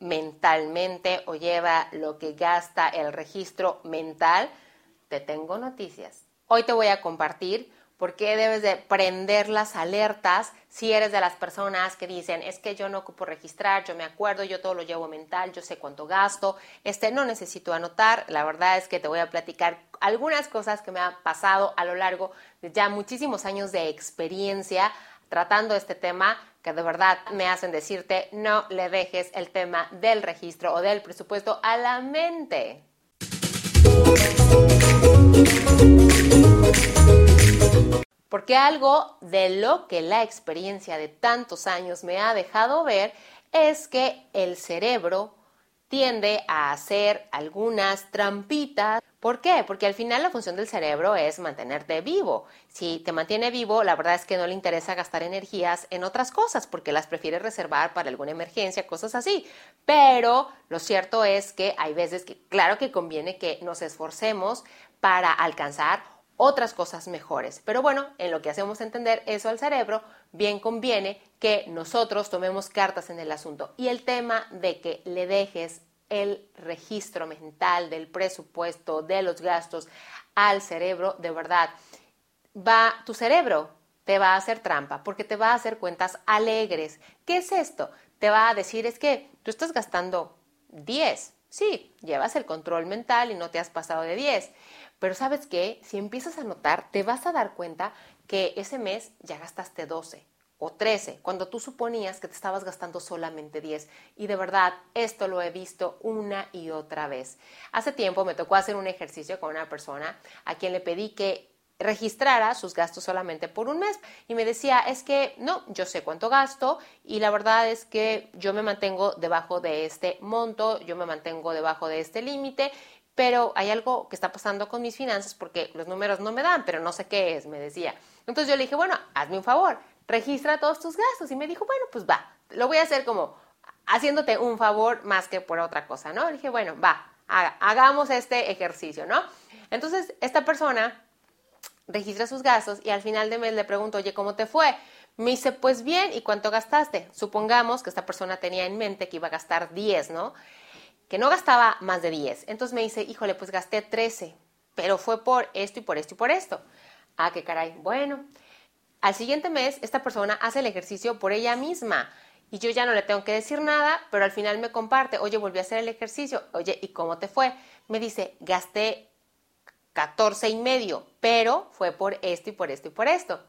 mentalmente o lleva lo que gasta el registro mental? Te tengo noticias. Hoy te voy a compartir por qué debes de prender las alertas si eres de las personas que dicen, es que yo no ocupo registrar, yo me acuerdo, yo todo lo llevo mental, yo sé cuánto gasto, este no necesito anotar, la verdad es que te voy a platicar algunas cosas que me han pasado a lo largo de ya muchísimos años de experiencia tratando este tema que de verdad me hacen decirte no le dejes el tema del registro o del presupuesto a la mente. Porque algo de lo que la experiencia de tantos años me ha dejado ver es que el cerebro tiende a hacer algunas trampitas. ¿Por qué? Porque al final la función del cerebro es mantenerte vivo. Si te mantiene vivo, la verdad es que no le interesa gastar energías en otras cosas porque las prefiere reservar para alguna emergencia, cosas así. Pero lo cierto es que hay veces que claro que conviene que nos esforcemos para alcanzar otras cosas mejores. Pero bueno, en lo que hacemos entender eso al cerebro, bien conviene que nosotros tomemos cartas en el asunto. Y el tema de que le dejes el registro mental del presupuesto, de los gastos al cerebro, de verdad, va, tu cerebro te va a hacer trampa porque te va a hacer cuentas alegres. ¿Qué es esto? Te va a decir es que tú estás gastando 10. Sí, llevas el control mental y no te has pasado de 10. Pero sabes qué, si empiezas a notar, te vas a dar cuenta que ese mes ya gastaste 12 o 13, cuando tú suponías que te estabas gastando solamente 10. Y de verdad, esto lo he visto una y otra vez. Hace tiempo me tocó hacer un ejercicio con una persona a quien le pedí que registrara sus gastos solamente por un mes y me decía, es que no, yo sé cuánto gasto y la verdad es que yo me mantengo debajo de este monto, yo me mantengo debajo de este límite pero hay algo que está pasando con mis finanzas porque los números no me dan, pero no sé qué es, me decía. Entonces yo le dije, bueno, hazme un favor, registra todos tus gastos. Y me dijo, bueno, pues va, lo voy a hacer como haciéndote un favor más que por otra cosa, ¿no? Le dije, bueno, va, hagamos este ejercicio, ¿no? Entonces, esta persona registra sus gastos y al final de mes le pregunto, oye, ¿cómo te fue? Me dice, pues bien, ¿y cuánto gastaste? Supongamos que esta persona tenía en mente que iba a gastar 10, ¿no? que no gastaba más de 10. Entonces me dice, híjole, pues gasté 13, pero fue por esto y por esto y por esto. Ah, qué caray. Bueno, al siguiente mes esta persona hace el ejercicio por ella misma y yo ya no le tengo que decir nada, pero al final me comparte, oye, volví a hacer el ejercicio, oye, ¿y cómo te fue? Me dice, gasté 14 y medio, pero fue por esto y por esto y por esto.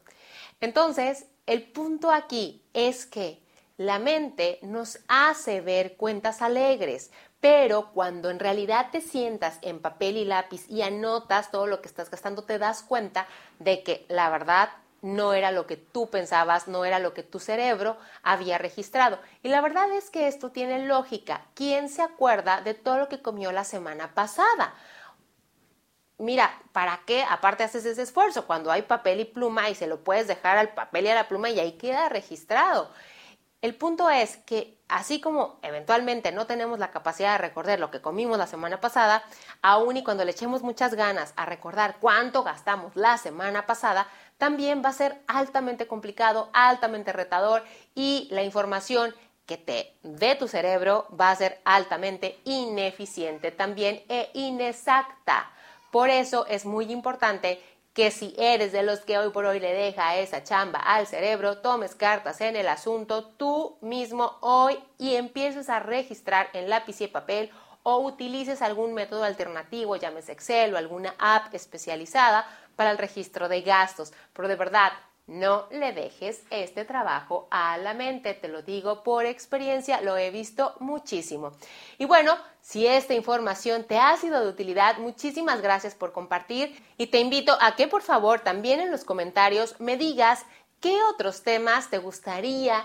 Entonces, el punto aquí es que la mente nos hace ver cuentas alegres, pero cuando en realidad te sientas en papel y lápiz y anotas todo lo que estás gastando, te das cuenta de que la verdad no era lo que tú pensabas, no era lo que tu cerebro había registrado. Y la verdad es que esto tiene lógica. ¿Quién se acuerda de todo lo que comió la semana pasada? Mira, ¿para qué aparte haces ese esfuerzo? Cuando hay papel y pluma y se lo puedes dejar al papel y a la pluma y ahí queda registrado. El punto es que así como eventualmente no tenemos la capacidad de recordar lo que comimos la semana pasada, aun y cuando le echemos muchas ganas a recordar cuánto gastamos la semana pasada, también va a ser altamente complicado, altamente retador y la información que te dé tu cerebro va a ser altamente ineficiente también e inexacta. Por eso es muy importante que si eres de los que hoy por hoy le deja esa chamba al cerebro, tomes cartas en el asunto tú mismo hoy y empieces a registrar en lápiz y papel o utilices algún método alternativo, llámese Excel o alguna app especializada para el registro de gastos. Pero de verdad, no le dejes este trabajo a la mente, te lo digo por experiencia, lo he visto muchísimo. Y bueno, si esta información te ha sido de utilidad, muchísimas gracias por compartir y te invito a que por favor también en los comentarios me digas qué otros temas te gustaría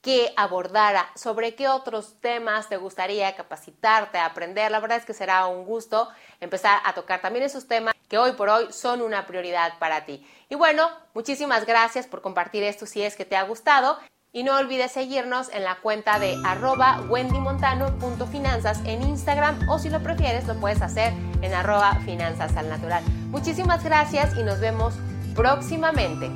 que abordara, sobre qué otros temas te gustaría capacitarte, aprender. La verdad es que será un gusto empezar a tocar también esos temas que hoy por hoy son una prioridad para ti. Y bueno, muchísimas gracias por compartir esto si es que te ha gustado. Y no olvides seguirnos en la cuenta de arroba wendymontano.finanzas en Instagram o si lo prefieres lo puedes hacer en arroba finanzas al natural. Muchísimas gracias y nos vemos próximamente.